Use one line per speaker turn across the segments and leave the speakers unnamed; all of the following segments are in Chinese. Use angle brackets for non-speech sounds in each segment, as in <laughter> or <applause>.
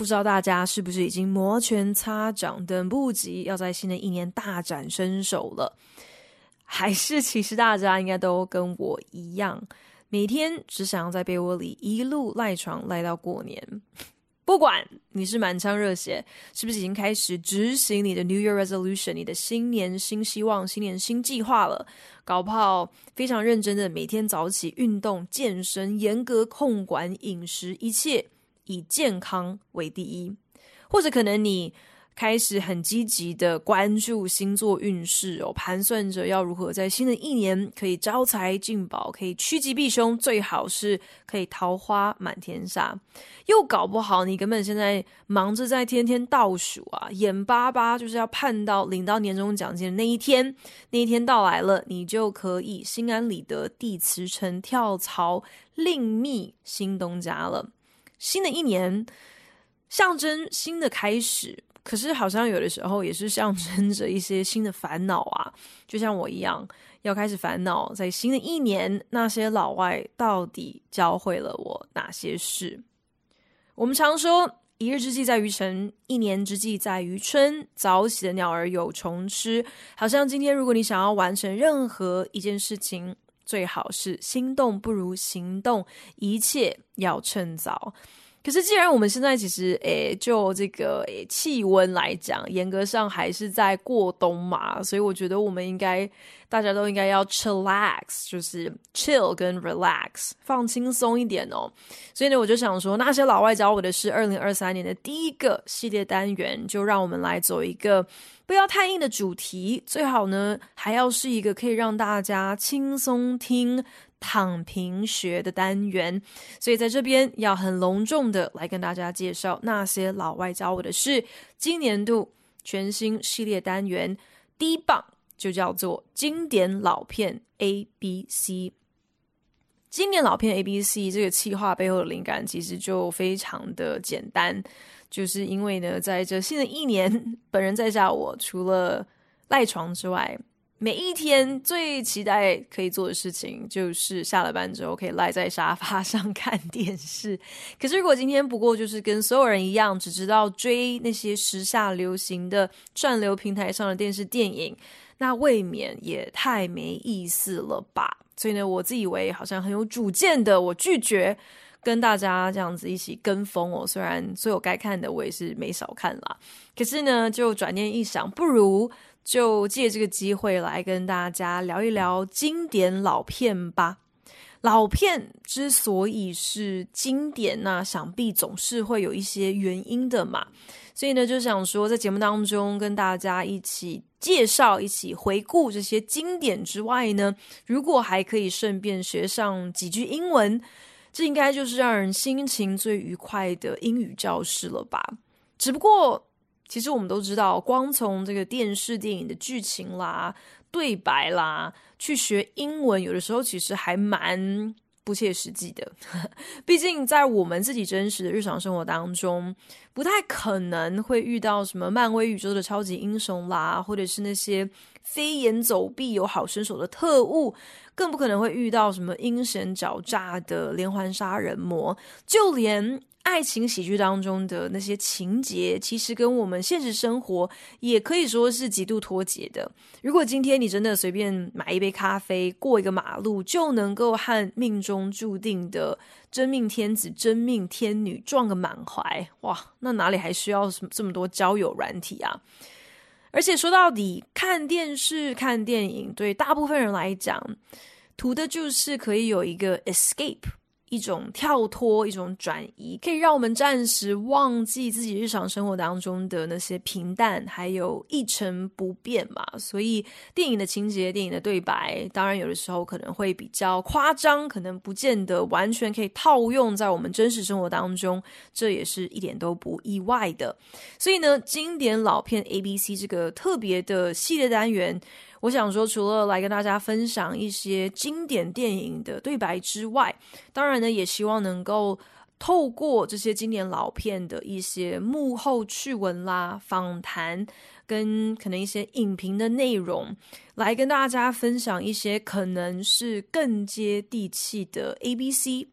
不知道大家是不是已经摩拳擦掌，等不及要在新的一年大展身手了？还是其实大家应该都跟我一样？每天只想要在被窝里一路赖床赖到过年，不管你是满腔热血，是不是已经开始执行你的 New Year Resolution，你的新年新希望、新年新计划了？搞不好非常认真的每天早起运动、健身，严格控管饮食，一切以健康为第一，或者可能你。开始很积极的关注星座运势哦，盘算着要如何在新的一年可以招财进宝，可以趋吉避凶，最好是可以桃花满天下。又搞不好你根本现在忙着在天天倒数啊，眼巴巴就是要盼到领到年终奖金的那一天，那一天到来了，你就可以心安理得地辞呈跳槽另觅新东家了。新的一年象征新的开始。可是好像有的时候也是象征着一些新的烦恼啊，就像我一样，要开始烦恼，在新的一年，那些老外到底教会了我哪些事？我们常说，一日之计在于晨，一年之计在于春。早起的鸟儿有虫吃，好像今天如果你想要完成任何一件事情，最好是心动不如行动，一切要趁早。可是，既然我们现在其实，诶，就这个诶气温来讲，严格上还是在过冬嘛，所以我觉得我们应该大家都应该要 chillax，就是 chill 跟 relax，放轻松一点哦。所以呢，我就想说，那些老外教我的是二零二三年的第一个系列单元，就让我们来走一个不要太硬的主题，最好呢还要是一个可以让大家轻松听。躺平学的单元，所以在这边要很隆重的来跟大家介绍那些老外教我的事。今年度全新系列单元第一棒就叫做经典老片 A B C。经典老片 A B C 这个企划背后的灵感其实就非常的简单，就是因为呢，在这新的一年，本人在家我除了赖床之外。每一天最期待可以做的事情，就是下了班之后可以赖在沙发上看电视。<laughs> 可是如果今天不过就是跟所有人一样，只知道追那些时下流行的串流平台上的电视电影，那未免也太没意思了吧？所以呢，我自以为好像很有主见的，我拒绝跟大家这样子一起跟风哦。虽然所有该看的我也是没少看啦，可是呢，就转念一想，不如。就借这个机会来跟大家聊一聊经典老片吧。老片之所以是经典，那想必总是会有一些原因的嘛。所以呢，就想说在节目当中跟大家一起介绍、一起回顾这些经典之外呢，如果还可以顺便学上几句英文，这应该就是让人心情最愉快的英语教室了吧。只不过。其实我们都知道，光从这个电视电影的剧情啦、对白啦，去学英文，有的时候其实还蛮不切实际的。<laughs> 毕竟在我们自己真实的日常生活当中，不太可能会遇到什么漫威宇宙的超级英雄啦，或者是那些飞檐走壁有好身手的特务，更不可能会遇到什么阴险狡诈的连环杀人魔，就连。爱情喜剧当中的那些情节，其实跟我们现实生活也可以说是极度脱节的。如果今天你真的随便买一杯咖啡，过一个马路，就能够和命中注定的真命天子、真命天女撞个满怀，哇，那哪里还需要什么这么多交友软体啊？而且说到底，看电视、看电影，对大部分人来讲，图的就是可以有一个 escape。一种跳脱，一种转移，可以让我们暂时忘记自己日常生活当中的那些平淡，还有一成不变嘛。所以电影的情节、电影的对白，当然有的时候可能会比较夸张，可能不见得完全可以套用在我们真实生活当中，这也是一点都不意外的。所以呢，经典老片 ABC 这个特别的系列单元。我想说，除了来跟大家分享一些经典电影的对白之外，当然呢，也希望能够透过这些经典老片的一些幕后趣闻啦、访谈跟可能一些影评的内容，来跟大家分享一些可能是更接地气的 ABC。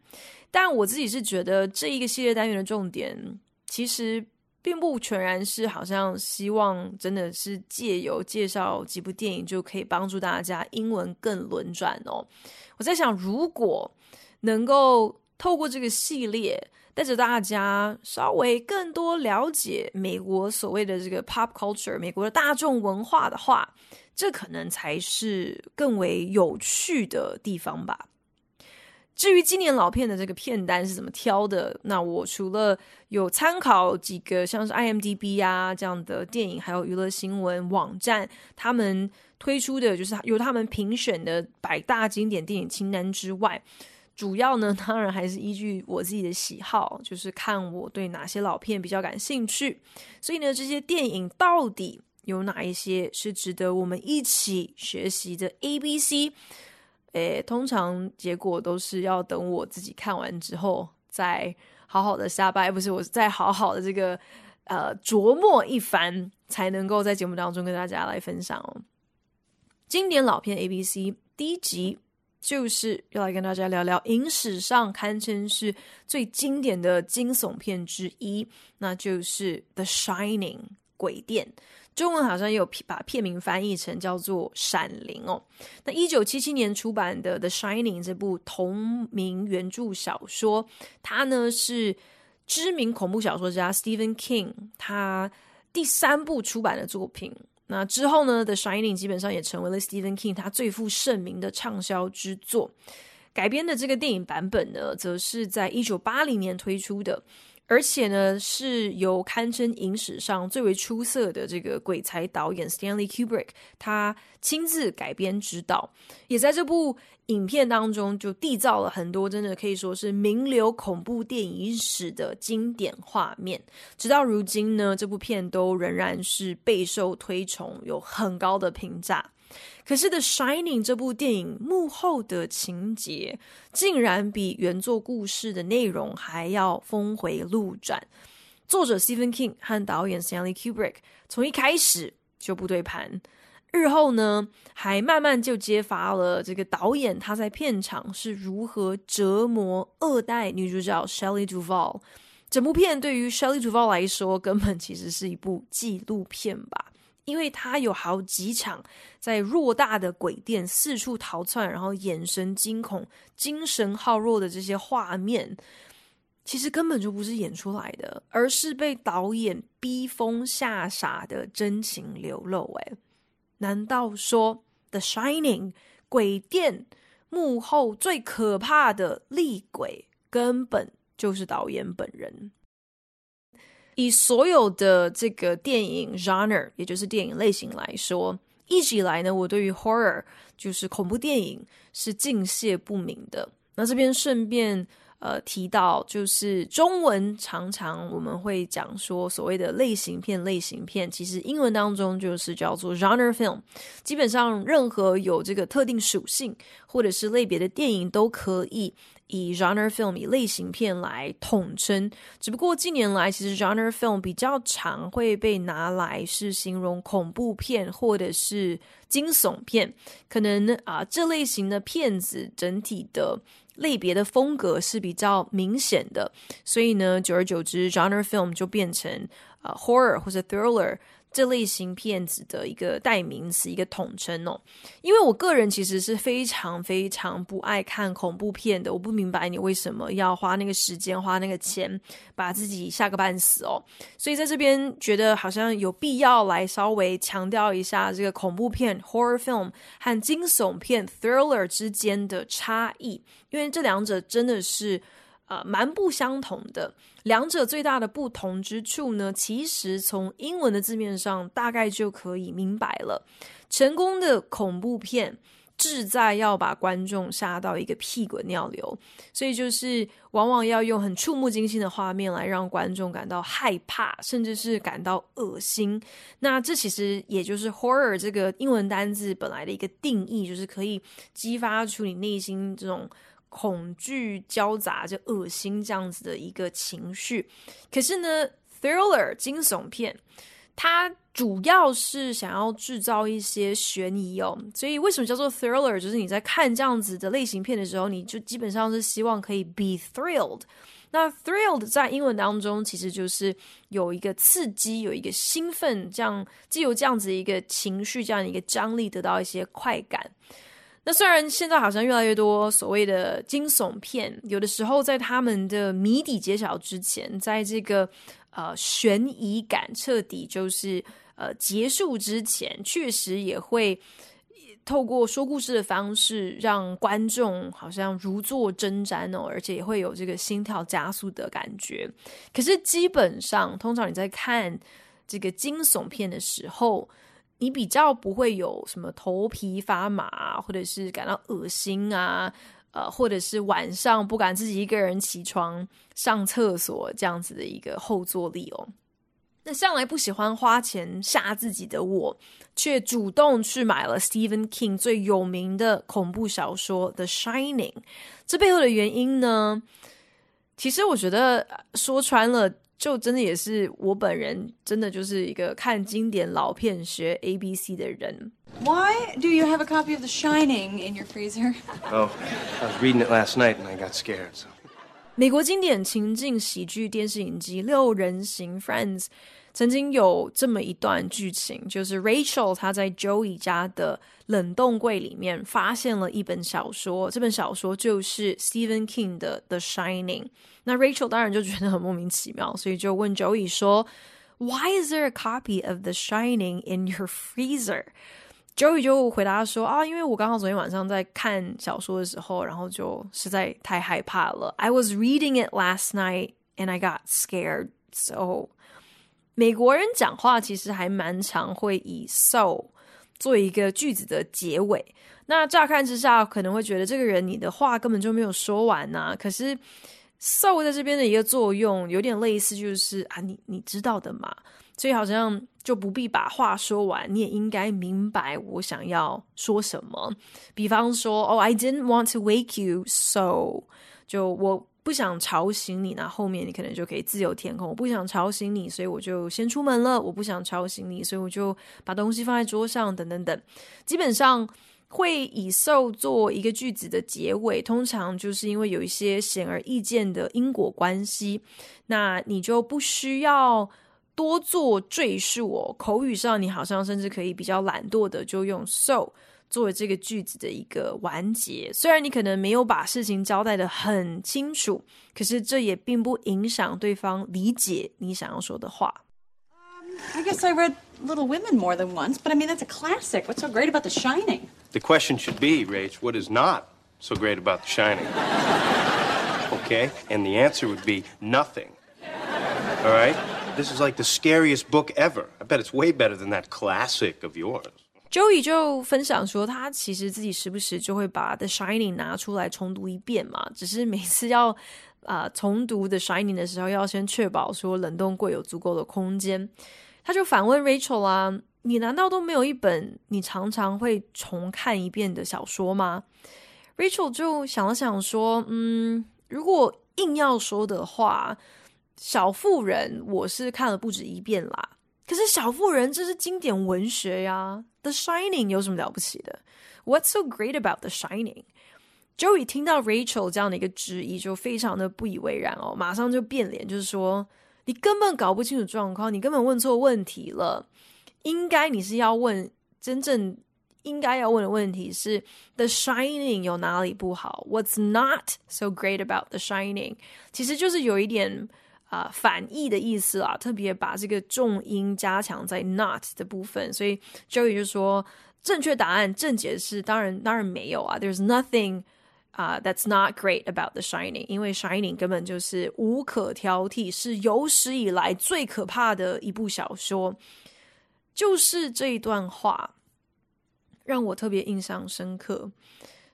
但我自己是觉得这一个系列单元的重点，其实。并不全然是好像希望真的是借由介绍几部电影就可以帮助大家英文更轮转哦。我在想，如果能够透过这个系列带着大家稍微更多了解美国所谓的这个 pop culture，美国的大众文化的话，这可能才是更为有趣的地方吧。至于今年老片的这个片单是怎么挑的？那我除了有参考几个像是 IMDB 啊这样的电影，还有娱乐新闻网站他们推出的就是由他们评选的百大经典电影清单之外，主要呢当然还是依据我自己的喜好，就是看我对哪些老片比较感兴趣。所以呢，这些电影到底有哪一些是值得我们一起学习的 ABC？诶，通常结果都是要等我自己看完之后，再好好的下拜，不是我再好好的这个呃琢磨一番，才能够在节目当中跟大家来分享哦。经典老片 ABC 第一集就是要来跟大家聊聊影史上堪称是最经典的惊悚片之一，那就是《The Shining》鬼店。中文好像也有把片名翻译成叫做《闪灵》哦。那一九七七年出版的《The Shining》这部同名原著小说，它呢是知名恐怖小说家 Stephen King 他第三部出版的作品。那之后呢，《The Shining》基本上也成为了 Stephen King 他最负盛名的畅销之作。改编的这个电影版本呢，则是在一九八零年推出的。而且呢，是由堪称影史上最为出色的这个鬼才导演 Stanley Kubrick 他亲自改编指导，也在这部影片当中就缔造了很多真的可以说是名流恐怖电影史的经典画面。直到如今呢，这部片都仍然是备受推崇，有很高的评价。可是《The Shining》这部电影幕后的情节，竟然比原作故事的内容还要峰回路转。作者 Stephen King 和导演 Stanley Kubrick 从一开始就不对盘，日后呢，还慢慢就揭发了这个导演他在片场是如何折磨二代女主角 Shelley Duvall。整部片对于 Shelley Duvall 来说，根本其实是一部纪录片吧。因为他有好几场在偌大的鬼店四处逃窜，然后眼神惊恐、精神耗弱的这些画面，其实根本就不是演出来的，而是被导演逼疯吓傻的真情流露。哎，难道说《The Shining》鬼店幕后最可怕的厉鬼，根本就是导演本人？以所有的这个电影 genre，也就是电影类型来说，一直以来呢，我对于 horror 就是恐怖电影是敬谢不敏的。那这边顺便呃提到，就是中文常常我们会讲说所谓的类型片，类型片其实英文当中就是叫做 genre film。基本上任何有这个特定属性或者是类别的电影都可以。以 genre film 以类型片来统称，只不过近年来其实 genre film 比较常会被拿来是形容恐怖片或者是惊悚片，可能啊这类型的片子整体的类别的风格是比较明显的，所以呢，久而久之 genre film 就变成啊 horror 或者 thriller。这类型片子的一个代名词，一个统称哦。因为我个人其实是非常非常不爱看恐怖片的，我不明白你为什么要花那个时间、花那个钱，把自己吓个半死哦。所以在这边觉得好像有必要来稍微强调一下这个恐怖片 （horror film） 和惊悚片 （thriller） 之间的差异，因为这两者真的是。呃，蛮不相同的。两者最大的不同之处呢，其实从英文的字面上大概就可以明白了。成功的恐怖片志在要把观众吓到一个屁滚尿流，所以就是往往要用很触目惊心的画面来让观众感到害怕，甚至是感到恶心。那这其实也就是 horror 这个英文单字本来的一个定义，就是可以激发出你内心这种。恐惧交杂着恶心这样子的一个情绪，可是呢，thriller 惊悚片，它主要是想要制造一些悬疑哦。所以为什么叫做 thriller？就是你在看这样子的类型片的时候，你就基本上是希望可以 be thrilled。那 thrilled 在英文当中其实就是有一个刺激，有一个兴奋，这样既有这样子一个情绪，这样一个张力，得到一些快感。那虽然现在好像越来越多所谓的惊悚片，有的时候在他们的谜底揭晓之前，在这个呃悬疑感彻底就是呃结束之前，确实也会透过说故事的方式，让观众好像如坐针毡哦，而且也会有这个心跳加速的感觉。可是基本上，通常你在看这个惊悚片的时候，你比较不会有什么头皮发麻，或者是感到恶心啊，呃，或者是晚上不敢自己一个人起床上厕所这样子的一个后坐力哦。那向来不喜欢花钱吓自己的我，却主动去买了 Stephen King 最有名的恐怖小说《The Shining》。这背后的原因呢，其实我觉得说穿了。就真的也是我本人，真的就是一个看经典老片学 A B C 的人。
Why do you have a copy of The Shining in your freezer?
Oh, I was reading it last night and I got scared. So.
美国经典情境喜剧电视影集《六人行》Friends 曾经有这么一段剧情，就是 Rachel 她在 Joey 家的冷冻柜里面发现了一本小说，这本小说就是 Stephen King 的《The Shining》。那 Rachel 当然就觉得很莫名其妙，所以就问 Joey 说：“Why is there a copy of The Shining in your freezer？”Joey 就回答说：“啊，因为我刚好昨天晚上在看小说的时候，然后就实在太害怕了。I was reading it last night and I got scared. So， 美国人讲话其实还蛮常会以 so 做一个句子的结尾。那乍看之下可能会觉得这个人你的话根本就没有说完呐、啊，可是。So 在这边的一个作用有点类似，就是啊，你你知道的嘛，所以好像就不必把话说完，你也应该明白我想要说什么。比方说，哦，I didn't want to wake you，so 就我不想吵醒你，那后面你可能就可以自由填空。我不想吵醒你，所以我就先出门了。我不想吵醒你，所以我就把东西放在桌上，等等等。基本上。会以 so 做一个句子的结尾，通常就是因为有一些显而易见的因果关系，那你就不需要多做赘述哦。口语上，你好像甚至可以比较懒惰的就用 so 作为这个句子的一个完结。虽然你可能没有把事情交代得很清楚，可是这也并不影响对方理解你想要说的话。
I guess I read Little Women more than once, but I mean, that's a classic. What's so great about The Shining?
The question should be, Rach, what is not so great about The Shining? Okay? And the answer would be nothing. All right? This is like the scariest book ever. I bet it's way better than that classic of yours.
Joey 就分享说，他其实自己时不时就会把 The Shining 拿出来重读一遍嘛，<laughs> 只是每次要啊、重读 The Shining 的时候，要先确保说冷冻柜有足够的空间。他就反问 Rachel 啊，你难道都没有一本你常常会重看一遍的小说吗？Rachel 就想了想说，嗯，如果硬要说的话，《小妇人》我是看了不止一遍啦。可是《小妇人》这是经典文学呀，《The Shining》有什么了不起的？What's so great about The Shining？Joey 听到 Rachel 这样的一个质疑，就非常的不以为然哦，马上就变脸，就是说。你根本搞不清楚状况，你根本问错问题了。应该你是要问真正应该要问的问题是：The Shining 有哪里不好？What's not so great about The Shining？其实就是有一点啊、反义的意思啊，特别把这个重音加强在 not 的部分。所以 Joey 就说，正确答案正解是当然当然没有啊，There's nothing。啊、that's not great about The Shining，因为 Shining 根本就是无可挑剔，是有史以来最可怕的一部小说。就是这一段话让我特别印象深刻，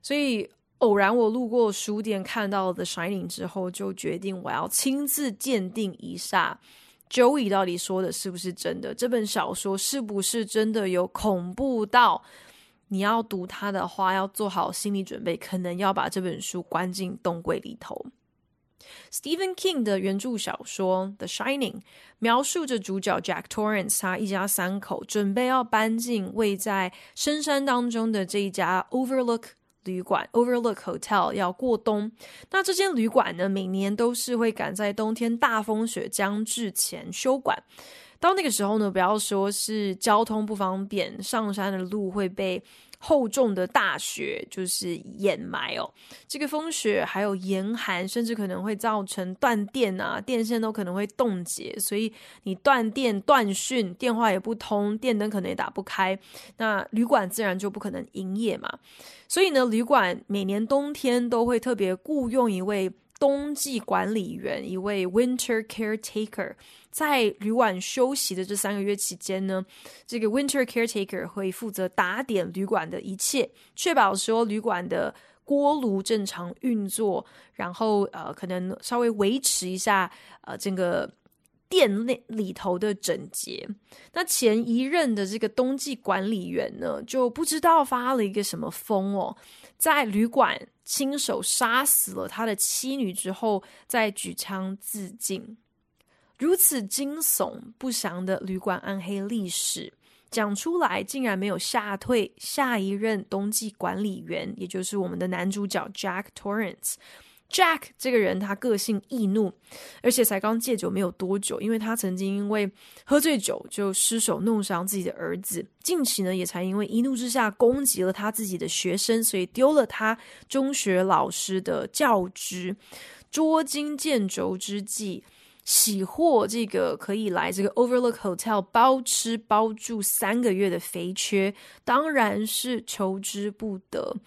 所以偶然我路过书店看到了 The Shining 之后，就决定我要亲自鉴定一下 Joey 到底说的是不是真的，这本小说是不是真的有恐怖到。你要读它的话，要做好心理准备，可能要把这本书关进冻柜里头。Stephen King 的原著小说《The Shining》描述着主角 Jack Torrance 他一家三口准备要搬进位在深山当中的这一家 Overlook 旅馆 Overlook Hotel 要过冬。那这间旅馆呢，每年都是会赶在冬天大风雪将至前休馆。到那个时候呢，不要说是交通不方便，上山的路会被厚重的大雪就是掩埋哦。这个风雪还有严寒，甚至可能会造成断电啊，电线都可能会冻结，所以你断电断讯，电话也不通，电灯可能也打不开，那旅馆自然就不可能营业嘛。所以呢，旅馆每年冬天都会特别雇佣一位冬季管理员，一位 Winter Caretaker。在旅馆休息的这三个月期间呢，这个 winter caretaker 会负责打点旅馆的一切，确保说旅馆的锅炉正常运作，然后呃，可能稍微维持一下呃整个店内里头的整洁。那前一任的这个冬季管理员呢，就不知道发了一个什么疯哦，在旅馆亲手杀死了他的妻女之后，再举枪自尽。如此惊悚不祥的旅馆暗黑历史讲出来，竟然没有吓退下一任冬季管理员，也就是我们的男主角 Jack Torrance。Jack 这个人，他个性易怒，而且才刚戒酒没有多久，因为他曾经因为喝醉酒就失手弄伤自己的儿子。近期呢，也才因为一怒之下攻击了他自己的学生，所以丢了他中学老师的教职。捉襟见肘之际。喜获这个可以来这个 Overlook Hotel 包吃包住三个月的肥缺，当然是求之不得。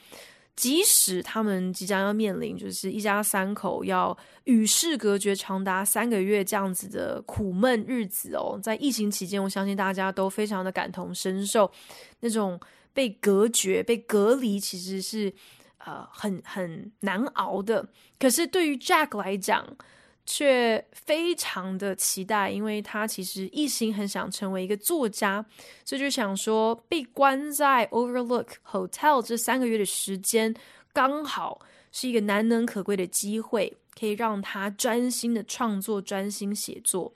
即使他们即将要面临就是一家三口要与世隔绝长达三个月这样子的苦闷日子哦，在疫情期间，我相信大家都非常的感同身受，那种被隔绝、被隔离，其实是呃很很难熬的。可是对于 Jack 来讲，却非常的期待，因为他其实一心很想成为一个作家，所以就想说被关在 Overlook Hotel 这三个月的时间，刚好是一个难能可贵的机会，可以让他专心的创作、专心写作。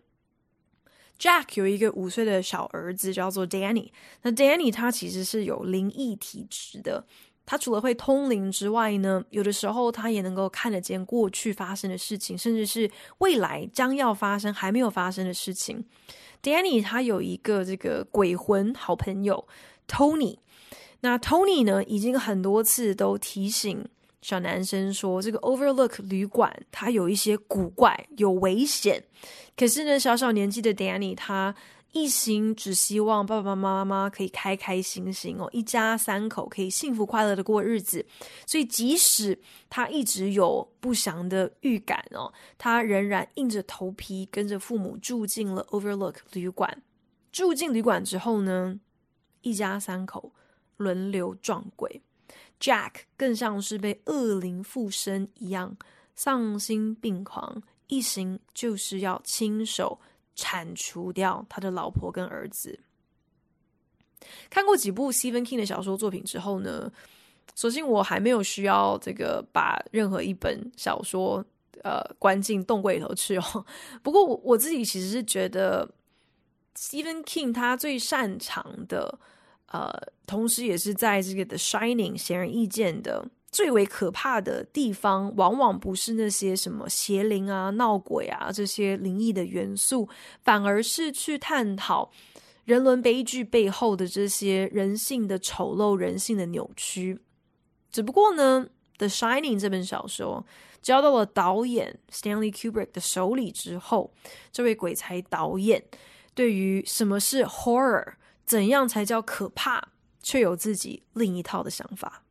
Jack 有一个五岁的小儿子，叫做 Danny。那 Danny 他其实是有灵异体质的。他除了会通灵之外呢，有的时候他也能够看得见过去发生的事情，甚至是未来将要发生还没有发生的事情。Danny 他有一个这个鬼魂好朋友 Tony，那 Tony 呢已经很多次都提醒小男生说，这个 Overlook 旅馆它有一些古怪，有危险。可是呢，小小年纪的 Danny 他。一心只希望爸爸妈妈可以开开心心哦，一家三口可以幸福快乐的过日子。所以，即使他一直有不祥的预感哦，他仍然硬着头皮跟着父母住进了 Overlook 旅馆。住进旅馆之后呢，一家三口轮流撞鬼，Jack 更像是被恶灵附身一样，丧心病狂，一心就是要亲手。铲除掉他的老婆跟儿子。看过几部 Stephen King 的小说作品之后呢，所幸我还没有需要这个把任何一本小说呃关进冻柜里头去哦。<laughs> 不过我我自己其实是觉得 Stephen King 他最擅长的呃，同时也是在这个 The Shining 显而易见的。最为可怕的地方，往往不是那些什么邪灵啊、闹鬼啊这些灵异的元素，反而是去探讨人伦悲剧背后的这些人性的丑陋、人性的扭曲。只不过呢，《The Shining》这本小说交到了导演 Stanley Kubrick 的手里之后，这位鬼才导演对于什么是 horror，怎样才叫可怕，却有自己另一套的想法。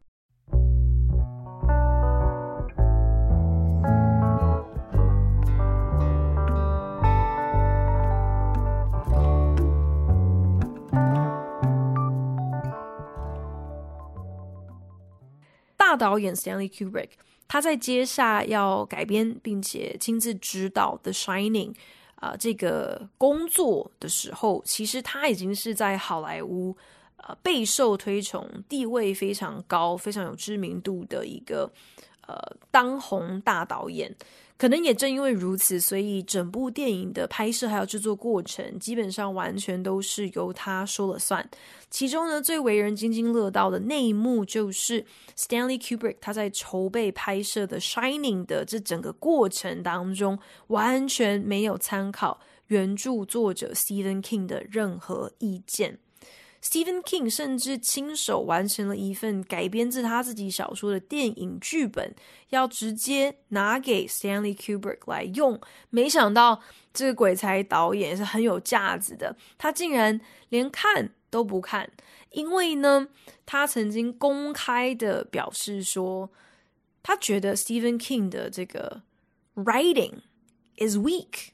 大导演 Stanley Kubrick，他在接下要改编并且亲自指导《The Shining》啊、这个工作的时候，其实他已经是在好莱坞呃备受推崇、地位非常高、非常有知名度的一个呃当红大导演。可能也正因为如此，所以整部电影的拍摄还有制作过程，基本上完全都是由他说了算。其中呢，最为人津津乐道的那一幕，就是 Stanley Kubrick 他在筹备拍摄的《Shining》的这整个过程当中，完全没有参考原著作者 Stephen King 的任何意见。Stephen King 甚至亲手完成了一份改编自他自己小说的电影剧本，要直接拿给 Stanley Kubrick 来用。没想到这个鬼才导演是很有架子的，他竟然连看都不看，因为呢，他曾经公开的表示说，他觉得 Stephen King 的这个 writing is weak。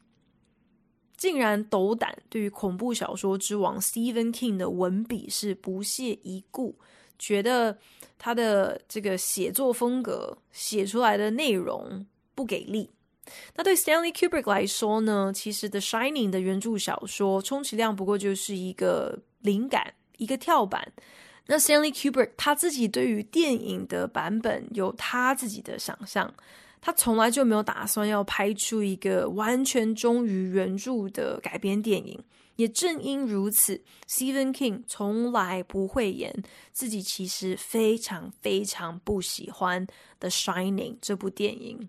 竟然斗胆对于恐怖小说之王 Stephen King 的文笔是不屑一顾，觉得他的这个写作风格写出来的内容不给力。那对 Stanley Kubrick 来说呢，其实《The Shining》的原著小说充其量不过就是一个灵感，一个跳板。那 Stanley Kubrick 他自己对于电影的版本有他自己的想象。他从来就没有打算要拍出一个完全忠于原着的改编电影。也正因如此，Stephen King 从来不会演自己其实非常非常不喜欢《The Shining》这部电影。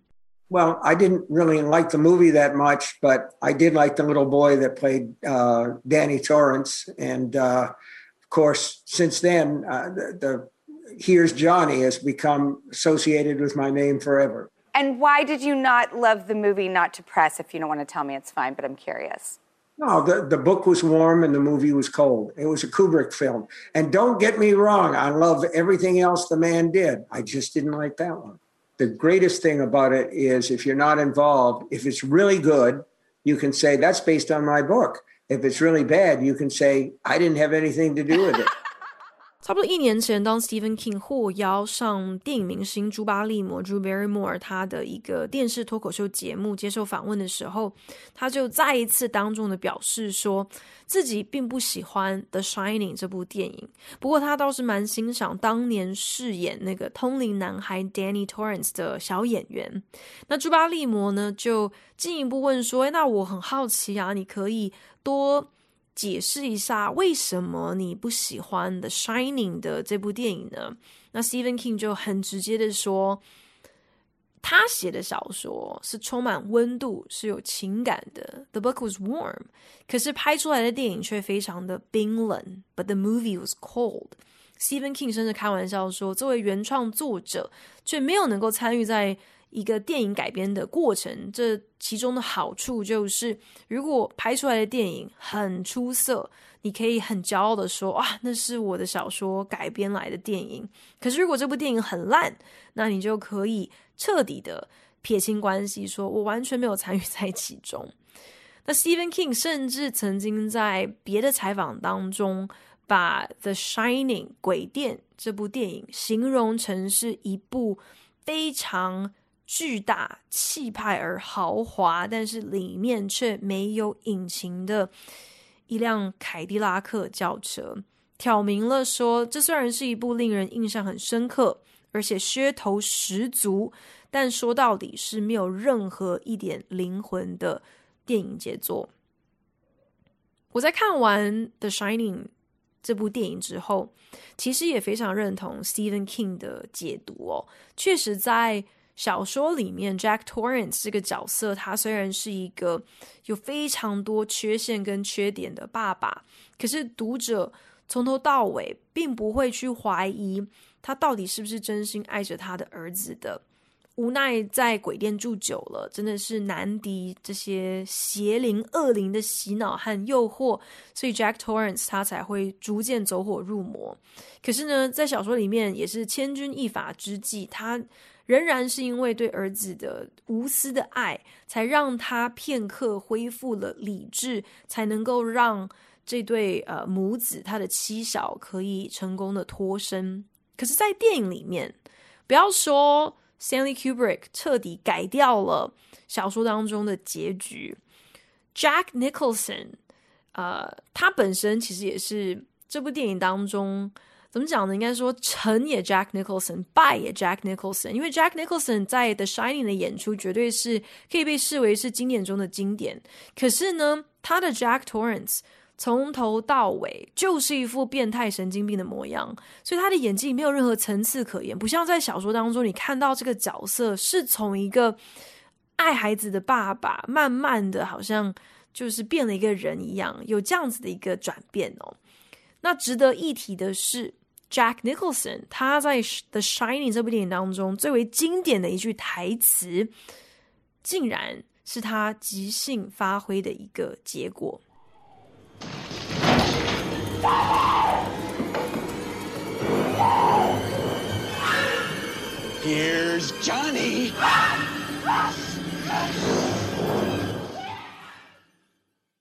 Well, I didn't really like the movie that much, but I did like the little boy that played uh, Danny Torrance. And uh, of course, since then, uh, the, the Here's Johnny has become associated with my name forever.
And why did you not love the movie Not to Press? If you don't want to tell me, it's fine, but I'm curious.
No, the, the book was warm and the movie was cold. It was a Kubrick film. And don't get me wrong, I love everything else the man did. I just didn't like that one. The greatest thing about it is if you're not involved, if it's really good, you can say, that's based on my book. If it's really bad, you can say, I didn't have anything to do with it. <laughs>
差不多一年前，当 Stephen King 获邀上电影明星朱巴利摩 （Drew Barrymore） 他的一个电视脱口秀节目接受访问的时候，他就再一次当众的表示说自己并不喜欢《The Shining》这部电影，不过他倒是蛮欣赏当年饰演那个通灵男孩 Danny Torrance 的小演员。那朱巴利摩呢，就进一步问说：“诶，那我很好奇啊，你可以多。”解释一下为什么你不喜欢《The Shining》的这部电影呢？那 Stephen King 就很直接的说，他写的小说是充满温度，是有情感的。The book was warm，可是拍出来的电影却非常的冰冷。But the movie was cold。Stephen King 甚至开玩笑说，作为原创作者，却没有能够参与在。一个电影改编的过程，这其中的好处就是，如果拍出来的电影很出色，你可以很骄傲的说：“哇，那是我的小说改编来的电影。”可是如果这部电影很烂，那你就可以彻底的撇清关系，说我完全没有参与在其中。那 Stephen King 甚至曾经在别的采访当中，把《The Shining》鬼店这部电影形容成是一部非常。巨大、气派而豪华，但是里面却没有引擎的一辆凯迪拉克轿车，挑明了说，这虽然是一部令人印象很深刻，而且噱头十足，但说到底是没有任何一点灵魂的电影杰作。我在看完《The Shining》这部电影之后，其实也非常认同 Stephen King 的解读哦，确实在。小说里面，Jack Torrance 这个角色，他虽然是一个有非常多缺陷跟缺点的爸爸，可是读者从头到尾并不会去怀疑他到底是不是真心爱着他的儿子的。无奈在鬼店住久了，真的是难敌这些邪灵恶灵的洗脑和诱惑，所以 Jack Torrance 他才会逐渐走火入魔。可是呢，在小说里面也是千钧一发之际，他仍然是因为对儿子的无私的爱，才让他片刻恢复了理智，才能够让这对呃母子他的妻小可以成功的脱身。可是，在电影里面，不要说。Stanley Kubrick 彻底改掉了小说当中的结局。Jack Nicholson，呃，他本身其实也是这部电影当中怎么讲呢？应该说成也 Jack Nicholson，败也 Jack Nicholson。因为 Jack Nicholson 在 The Shining 的演出绝对是可以被视为是经典中的经典。可是呢，他的 Jack Torrance。从头到尾就是一副变态神经病的模样，所以他的演技没有任何层次可言，不像在小说当中，你看到这个角色是从一个爱孩子的爸爸，慢慢的好像就是变了一个人一样，有这样子的一个转变哦。那值得一提的是，Jack Nicholson 他在《The Shining》这部电影当中最为经典的一句台词，竟然是他即兴发挥的一个结果。
Here's Johnny.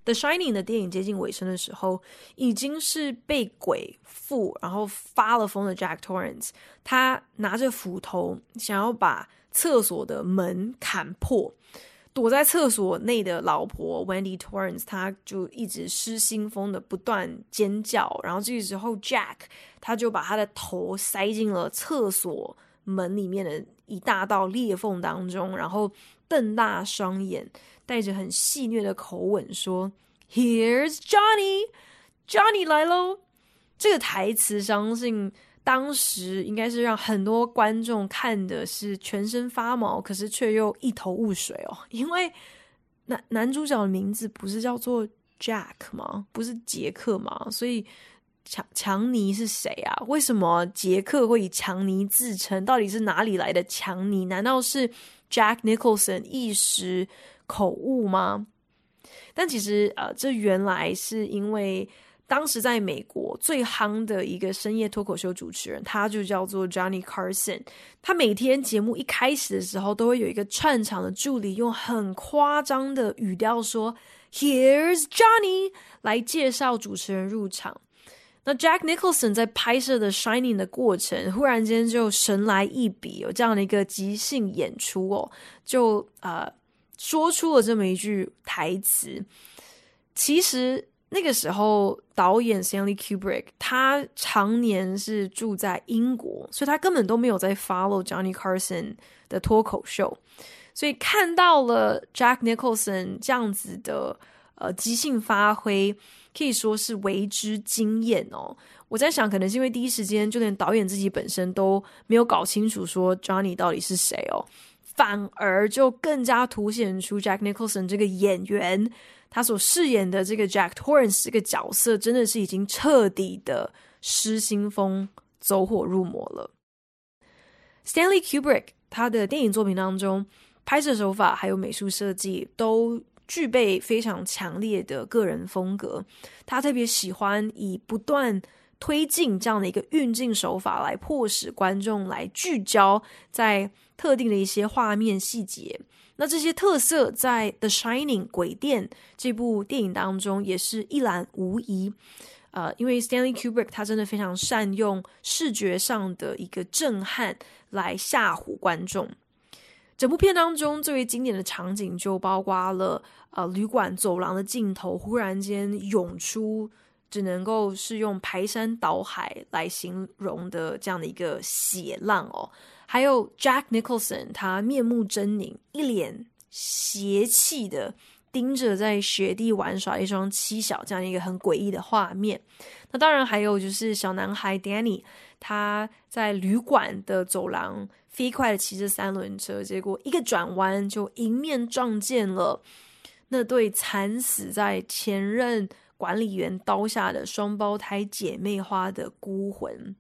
The Shining 的电影接近尾声的时候，已经是被鬼附，然后发了疯的 Jack Torrance，他拿着斧头想要把厕所的门砍破。躲在厕所内的老婆 Wendy Torrance，他就一直失心疯的不断尖叫，然后这个时候 Jack 他就把他的头塞进了厕所门里面的一大道裂缝当中，然后瞪大双眼，带着很戏谑的口吻说：“Here's Johnny，Johnny 来喽！”这个台词相信。当时应该是让很多观众看的是全身发毛，可是却又一头雾水哦，因为男男主角的名字不是叫做 Jack 吗？不是杰克吗？所以强强尼是谁啊？为什么杰克会以强尼自称？到底是哪里来的强尼？难道是 Jack Nicholson 一时口误吗？但其实呃，这原来是因为。当时在美国最夯的一个深夜脱口秀主持人，他就叫做 Johnny Carson。他每天节目一开始的时候，都会有一个串场的助理用很夸张的语调说 “Here's Johnny” 来介绍主持人入场。那 Jack Nicholson 在拍摄的 Shining 的过程，忽然间就神来一笔，有这样的一个即兴演出哦，就呃说出了这么一句台词。其实。那个时候，导演 Stanley Kubrick 他常年是住在英国，所以他根本都没有在 follow Johnny Carson 的脱口秀，所以看到了 Jack Nicholson 这样子的呃即兴发挥，可以说是为之惊艳哦。我在想，可能是因为第一时间就连导演自己本身都没有搞清楚说 Johnny 到底是谁哦，反而就更加凸显出 Jack Nicholson 这个演员。他所饰演的这个 Jack Torrance 这个角色，真的是已经彻底的失心疯、走火入魔了。Stanley Kubrick 他的电影作品当中，拍摄手法还有美术设计都具备非常强烈的个人风格。他特别喜欢以不断推进这样的一个运镜手法，来迫使观众来聚焦在特定的一些画面细节。那这些特色在《The Shining》鬼店这部电影当中也是一览无遗。呃，因为 Stanley Kubrick 他真的非常善用视觉上的一个震撼来吓唬观众。整部片当中最为经典的场景就包括了呃旅馆走廊的尽头忽然间涌出，只能够是用排山倒海来形容的这样的一个血浪哦。还有 Jack Nicholson，他面目狰狞，一脸邪气的盯着在雪地玩耍一双七小这样一个很诡异的画面。那当然还有就是小男孩 Danny，他在旅馆的走廊飞快的骑着三轮车，结果一个转弯就迎面撞见了那对惨死在前任管理员刀下的双胞胎姐妹花的孤魂。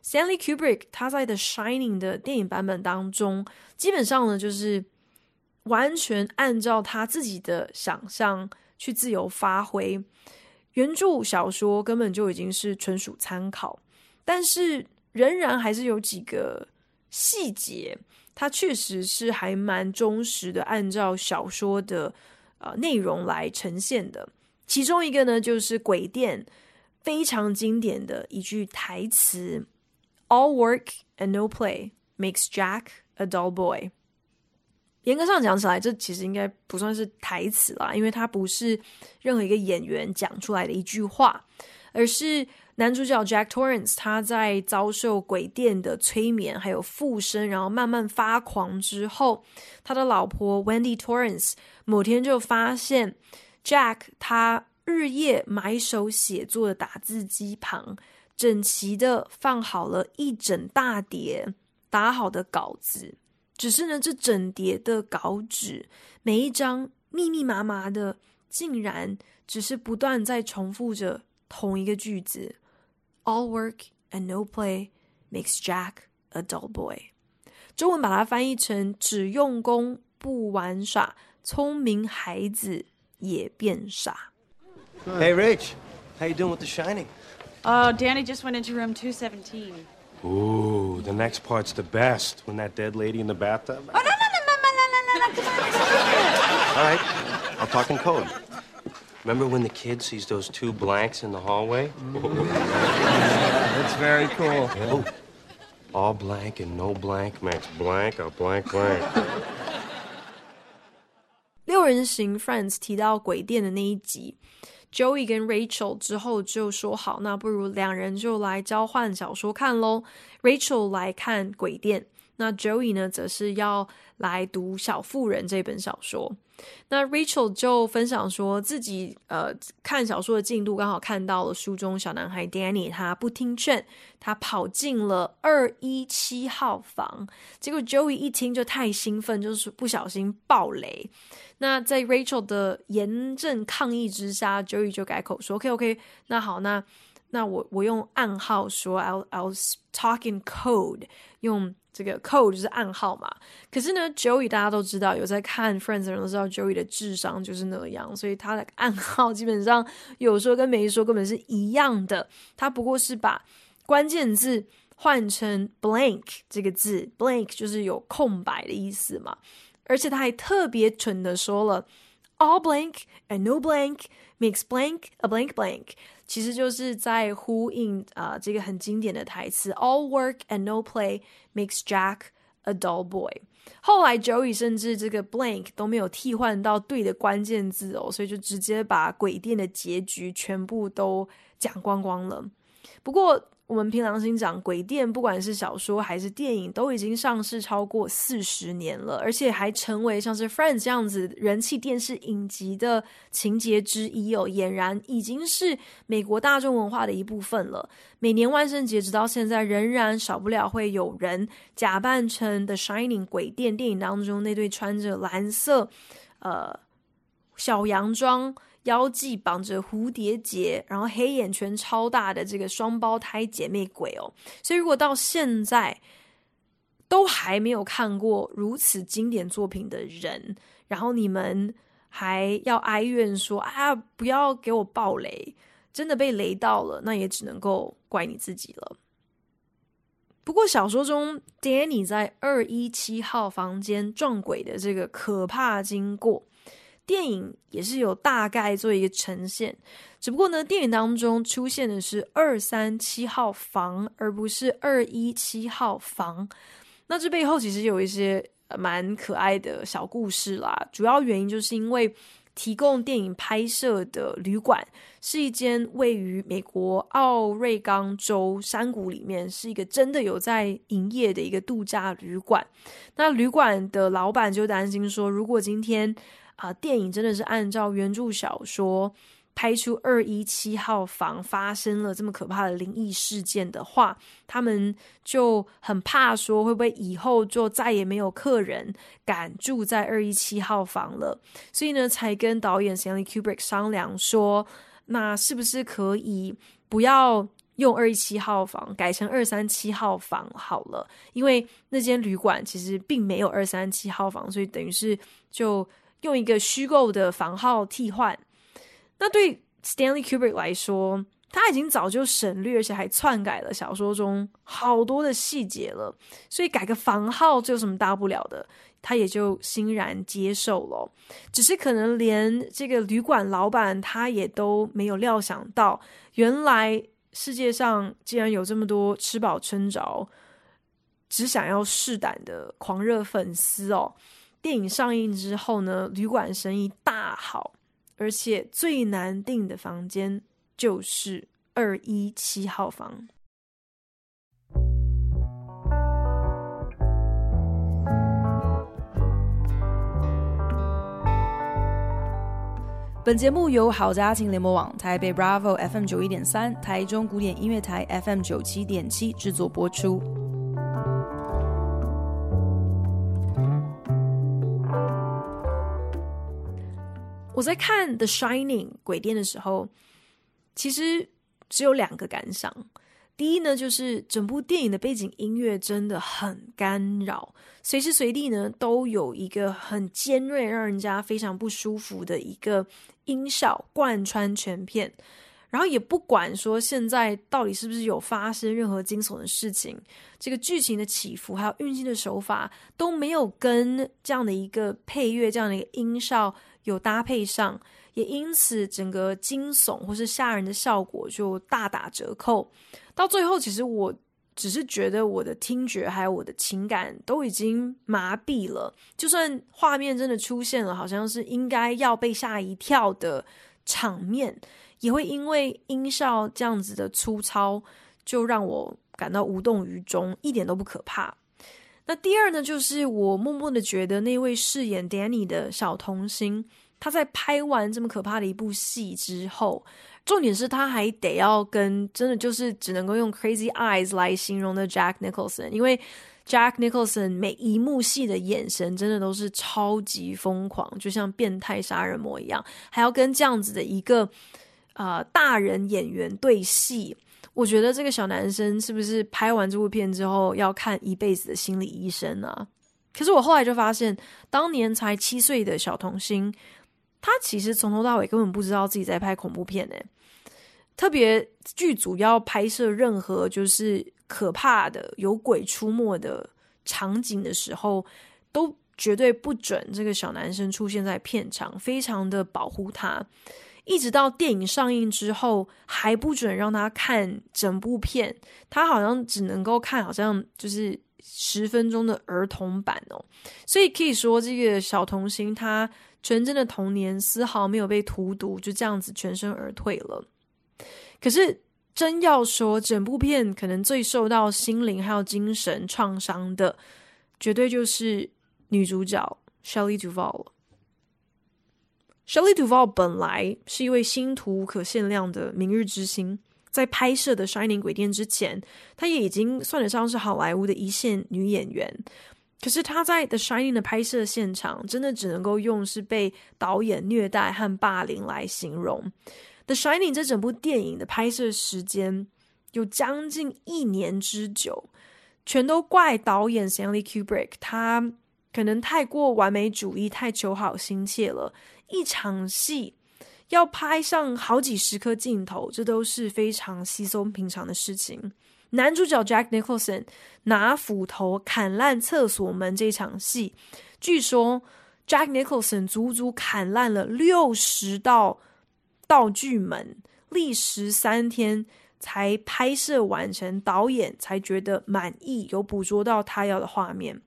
Stanley Kubrick 他在《The Shining》的电影版本当中，基本上呢就是完全按照他自己的想象去自由发挥，原著小说根本就已经是纯属参考，但是仍然还是有几个细节，它确实是还蛮忠实的按照小说的呃内容来呈现的。其中一个呢，就是鬼店非常经典的一句台词。All work and no play makes Jack a dull boy。严格上讲起来，这其实应该不算是台词啦，因为它不是任何一个演员讲出来的一句话，而是男主角 Jack Torrance 他在遭受鬼店的催眠还有附身，然后慢慢发狂之后，他的老婆 Wendy Torrance 某天就发现 Jack 他日夜埋首写作的打字机旁。整齐的放好了一整大叠打好的稿子，只是呢，这整叠的稿纸每一张密密麻麻的，竟然只是不断在重复着同一个句子 all work and no play makes Jack a dull boy. boy。中文把它翻译成“只用功不玩耍，聪明孩子也变傻”。
Hey Rich, how you doing with The Shining?
Oh, Danny just went into room 217.
Ooh, the next part's the best when that dead lady in the bathtub.
Oh no no no no no no no! Come on.
All right, I'll talk in code. Remember when the kid sees those two blanks in the hallway? <laughs>
That's very cool.
Oh, all blank and no blank makes blank a blank blank. <laughs>
六人行 Friends 提到鬼店的那一集。Joey 跟 Rachel 之后就说好，那不如两人就来交换小说看喽。Rachel 来看《鬼店》， 那 Joey 呢，则是要来读《小妇人》这本小说。那 Rachel 就分享说自己呃看小说的进度，刚好看到了书中小男孩 Danny，他不听劝，他跑进了二一七号房，结果 Joey 一听就太兴奋，就是不小心爆雷。那在 Rachel 的严正抗议之下，Joey 就改口说：“OK OK，那好，那那我我用暗号说，I'll I'll talk in code，用。”这个 code 就是暗号嘛，可是呢，Joey 大家都知道，有在看 Friends 的人都知道，Joey 的智商就是那样，所以他的暗号基本上有说跟没说根本是一样的。他不过是把关键字换成 blank 这个字，blank 就是有空白的意思嘛，而且他还特别蠢的说了，all blank and no blank makes blank a blank blank。其实就是在呼应啊、呃，这个很经典的台词：“All work and no play makes Jack a dull boy。”后来 Joey 甚至这个 blank 都没有替换到对的关键字哦，所以就直接把鬼店的结局全部都讲光光了。不过，我们凭良心讲，鬼店不管是小说还是电影，都已经上市超过四十年了，而且还成为像是 Friends 这样子人气电视影集的情节之一哦，俨然已经是美国大众文化的一部分了。每年万圣节直到现在，仍然少不了会有人假扮成 The Shining 鬼店电影当中那对穿着蓝色呃小洋装。腰际绑着蝴蝶结，然后黑眼圈超大的这个双胞胎姐妹鬼哦，所以如果到现在都还没有看过如此经典作品的人，然后你们还要哀怨说啊，不要给我爆雷，真的被雷到了，那也只能够怪你自己了。不过小说中 Danny 在二一七号房间撞鬼的这个可怕经过。电影也是有大概做一个呈现，只不过呢，电影当中出现的是二三七号房，而不是二一七号房。那这背后其实有一些蛮可爱的小故事啦。主要原因就是因为提供电影拍摄的旅馆是一间位于美国奥瑞冈州山谷里面，是一个真的有在营业的一个度假旅馆。那旅馆的老板就担心说，如果今天啊、电影真的是按照原著小说拍出二一七号房发生了这么可怕的灵异事件的话，他们就很怕说会不会以后就再也没有客人敢住在二一七号房了，所以呢，才跟导演 Stanley Kubrick 商量说，那是不是可以不要用二一七号房，改成二三七号房好了？因为那间旅馆其实并没有二三七号房，所以等于是就用一个虚构的房号替换。那对 Stanley Kubrick 来说，他已经早就省略，而且还篡改了小说中好多的细节了，所以改个房号这有什么大不了的？他也就欣然接受了。只是可能连这个旅馆老板他也都没有料想到，原来世界上竟然有这么多吃饱撑着、只想要试胆的狂热粉丝哦！电影上映之后呢，旅馆生意大好。而且最难订的房间就是二一七号房。本节目由好家庭联盟网、台北 Bravo FM 九一点三、台中古典音乐台 FM 九七点七制作播出。我在看《The Shining》鬼店的时候，其实只有两个感想。第一呢，就是整部电影的背景音乐真的很干扰，随时随地呢都有一个很尖锐、让人家非常不舒服的一个音效贯穿全片。然后也不管说现在到底是不是有发生任何惊悚的事情，这个剧情的起伏还有运镜的手法都没有跟这样的一个配乐、这样的一个音效。有搭配上，也因此整个惊悚或是吓人的效果就大打折扣。到最后，其实我只是觉得我的听觉还有我的情感都已经麻痹了。就算画面真的出现了，好像是应该要被吓一跳的场面，也会因为音效这样子的粗糙，就让我感到无动于衷，一点都不可怕。那第二呢，就是我默默的觉得那位饰演 Danny 的小童星，他在拍完这么可怕的一部戏之后，重点是他还得要跟真的就是只能够用 crazy eyes 来形容的 Jack Nicholson，因为 Jack Nicholson 每一幕戏的眼神真的都是超级疯狂，就像变态杀人魔一样，还要跟这样子的一个呃大人演员对戏。我觉得这个小男生是不是拍完这部片之后要看一辈子的心理医生啊？可是我后来就发现，当年才七岁的小童星，他其实从头到尾根本不知道自己在拍恐怖片呢。特别剧组要拍摄任何就是可怕的、有鬼出没的场景的时候，都绝对不准这个小男生出现在片场，非常的保护他。一直到电影上映之后，还不准让他看整部片，他好像只能够看，好像就是十分钟的儿童版哦。所以可以说，这个小童星他纯真的童年丝毫没有被荼毒，就这样子全身而退了。可是真要说，整部片可能最受到心灵还有精神创伤的，绝对就是女主角 Shelley Duvall。Shelley Duvall 本来是一位星途无可限量的明日之星，在拍摄的《Shining 鬼店》之前，她也已经算得上是好莱坞的一线女演员。可是她在《The Shining》的拍摄现场，真的只能够用是被导演虐待和霸凌来形容。《The Shining》这整部电影的拍摄时间有将近一年之久，全都怪导演 Stanley Kubrick，他可能太过完美主义，太求好心切了。一场戏要拍上好几十颗镜头，这都是非常稀松平常的事情。男主角 Jack Nicholson 拿斧头砍烂厕所门这场戏，据说 Jack Nicholson 足足砍烂了六十道道具门，历时三天才拍摄完成，导演才觉得满意，有捕捉到他要的画面。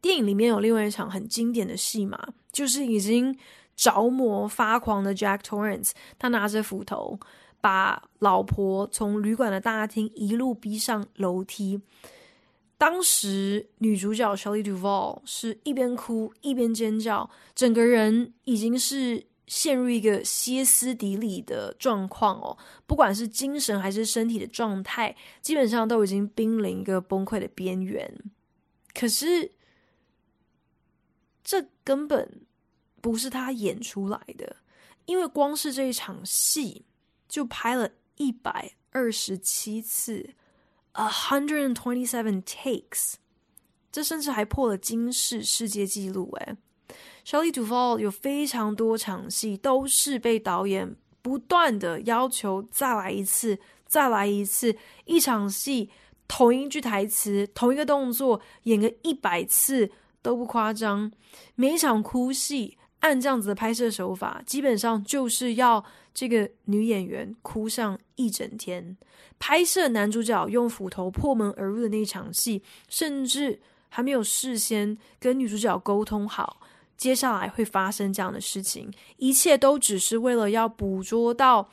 电影里面有另外一场很经典的戏码，就是已经着魔发狂的 Jack Torrance，他拿着斧头把老婆从旅馆的大厅一路逼上楼梯。当时女主角 Shelley Duvall 是一边哭一边尖叫，整个人已经是陷入一个歇斯底里的状况哦，不管是精神还是身体的状态，基本上都已经濒临一个崩溃的边缘。可是，这根本不是他演出来的，因为光是这一场戏就拍了一百二十七次。A hundred and twenty-seven takes，这甚至还破了金氏世界纪录。诶，Shelley Duvall 有非常多场戏都是被导演不断的要求再来一次，再来一次。一场戏同一句台词，同一个动作演个一百次都不夸张。每一场哭戏，按这样子的拍摄手法，基本上就是要这个女演员哭上一整天。拍摄男主角用斧头破门而入的那一场戏，甚至还没有事先跟女主角沟通好，接下来会发生这样的事情，一切都只是为了要捕捉到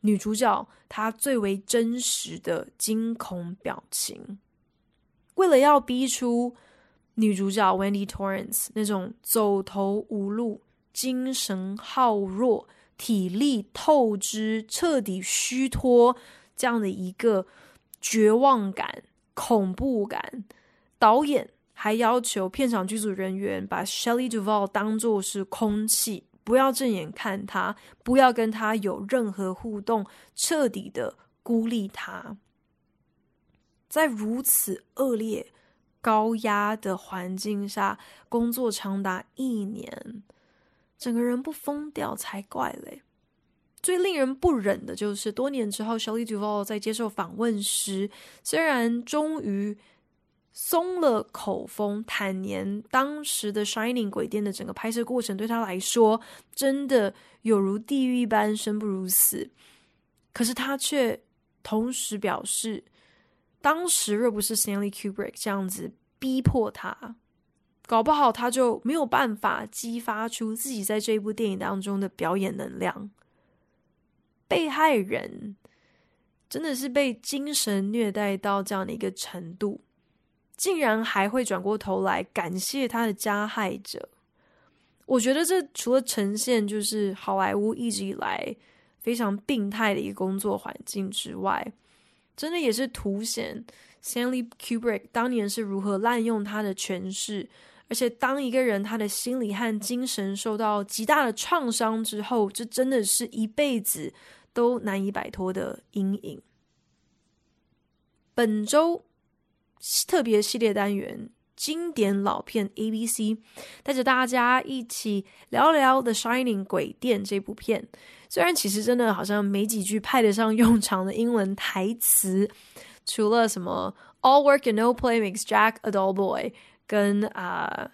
女主角她最为真实的惊恐表情，为了要逼出女主角 Wendy Torrance 那种走投无路、精神耗弱、体力透支、彻底虚脱。这样的一个绝望感、恐怖感，导演还要求片场剧组人员把 Shelley Duvall 当作是空气，不要正眼看他，不要跟他有任何互动，彻底的孤立他。在如此恶劣、高压的环境下工作长达一年，整个人不疯掉才怪嘞！最令人不忍的就是，多年之后，Shelley Duvall 在接受访问时，虽然终于松了口风，坦言当时的《Shining》鬼店的整个拍摄过程对他来说真的有如地狱一般，生不如死。可是他却同时表示，当时若不是 Stanley Kubrick 这样子逼迫他，搞不好他就没有办法激发出自己在这一部电影当中的表演能量。被害人真的是被精神虐待到这样的一个程度，竟然还会转过头来感谢他的加害者。我觉得这除了呈现就是好莱坞一直以来非常病态的一个工作环境之外，真的也是凸显 Stanley Kubrick 当年是如何滥用他的权势。而且，当一个人他的心理和精神受到极大的创伤之后，这真的是一辈子。都难以摆脱的阴影。本周特别系列单元经典老片 ABC，带着大家一起聊聊《The Shining》鬼店这部片。虽然其实真的好像没几句派得上用场的英文台词，除了什么 “All work and no play makes Jack a dull boy” 跟啊、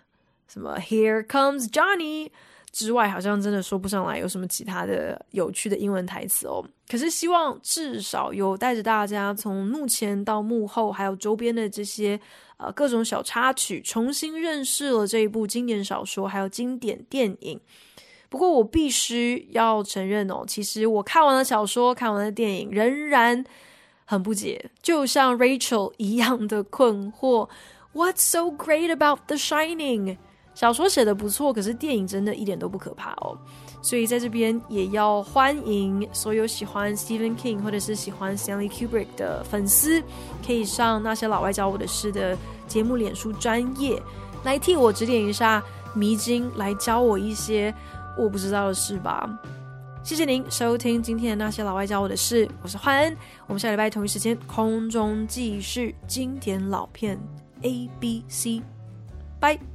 什么 “Here comes Johnny”。之外，好像真的说不上来有什么其他的有趣的英文台词哦。可是希望至少有带着大家从幕前到幕后，还有周边的这些呃各种小插曲，重新认识了这一部经典小说，还有经典电影。不过我必须要承认哦，其实我看完了小说，看完了电影，仍然很不解，就像 Rachel 一样的困惑。What's so great about The Shining？小说写的不错，可是电影真的一点都不可怕哦。所以在这边也要欢迎所有喜欢 Stephen King 或者是喜欢 Stanley Kubrick 的粉丝，可以上那些老外教我的事的节目脸书专业来替我指点一下迷津，来教我一些我不知道的事吧。谢谢您收听今天的那些老外教我的事，我是欢恩，我们下礼拜同一时间空中继续经典老片 A B C，拜。